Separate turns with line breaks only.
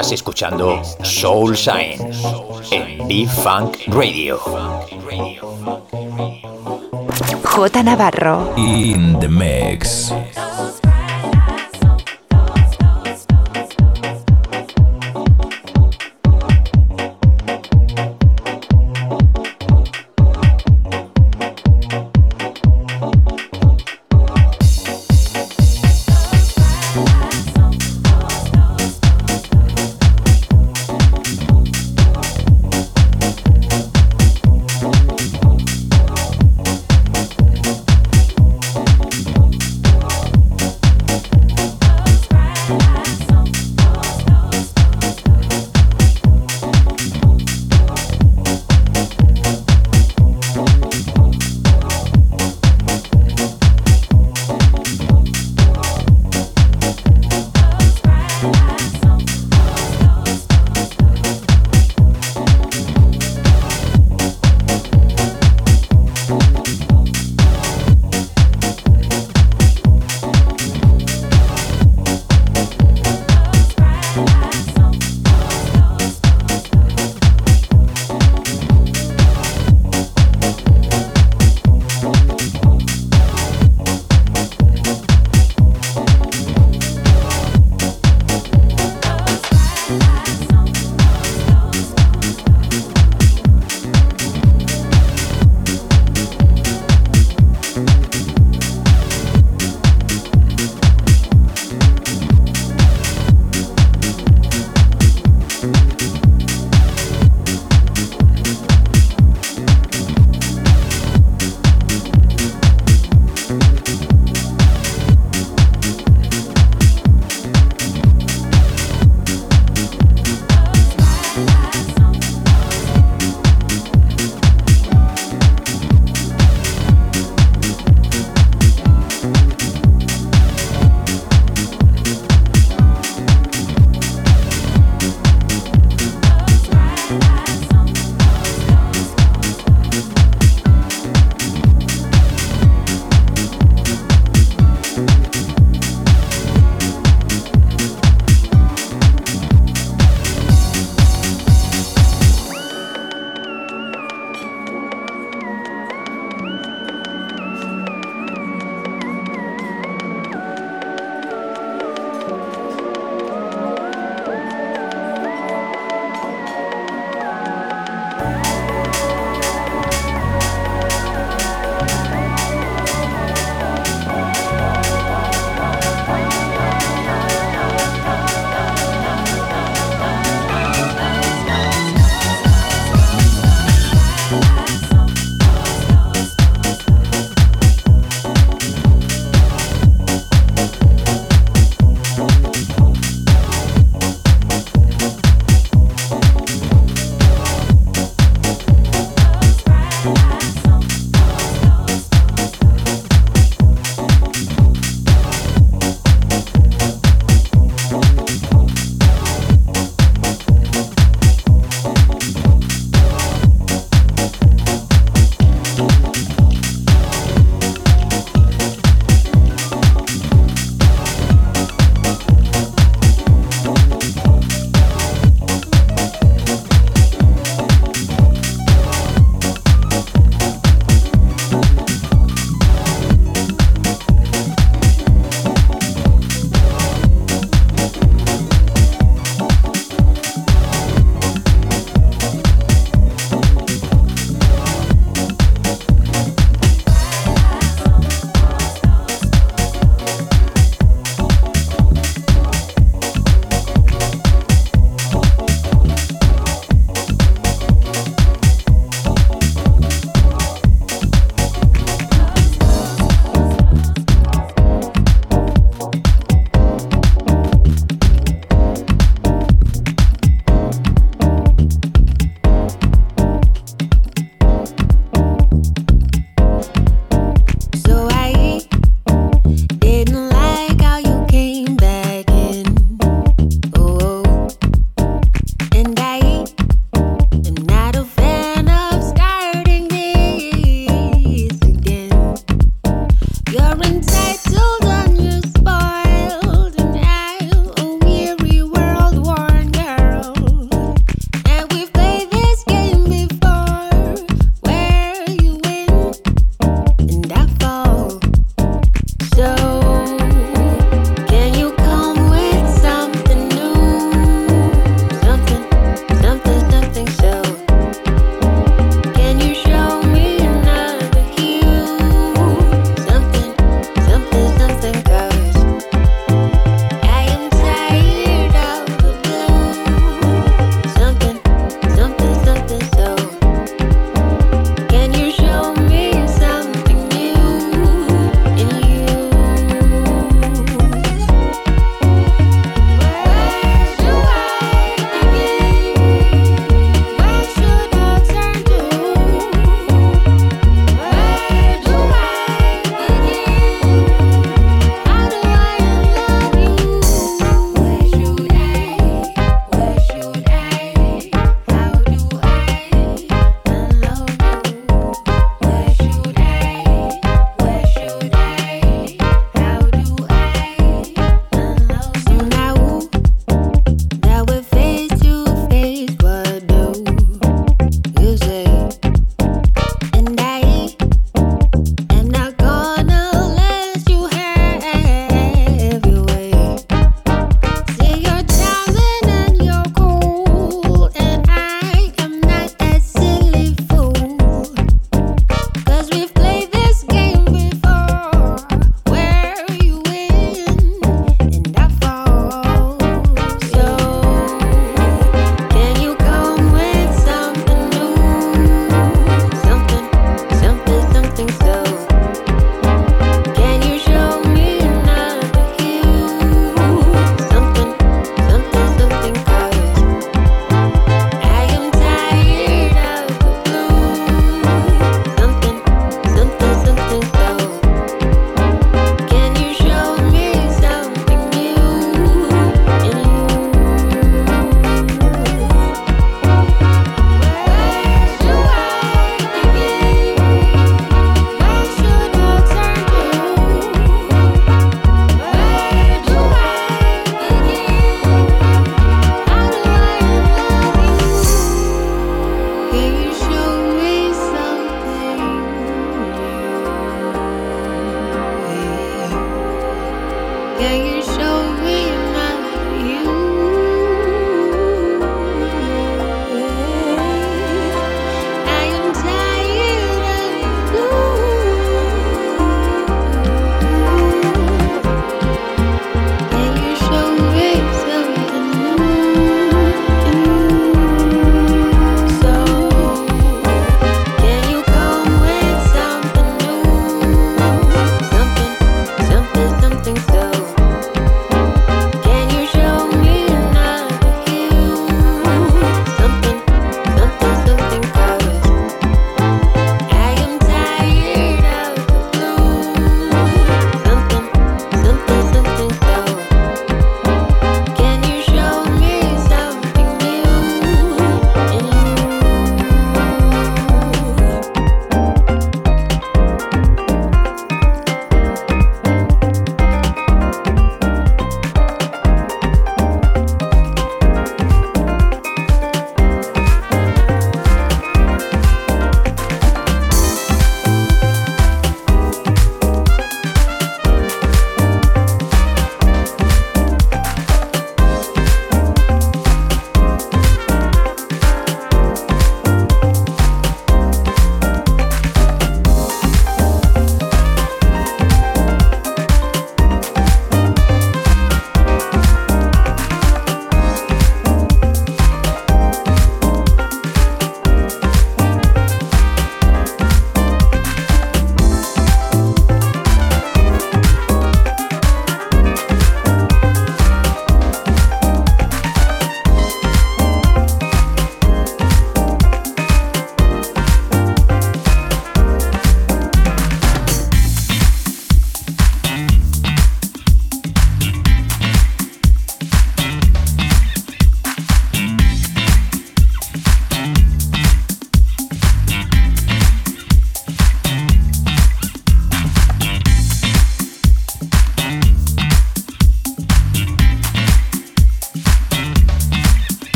Estás escuchando Soul Shine en B-Funk Radio.
J Navarro.
In the mix.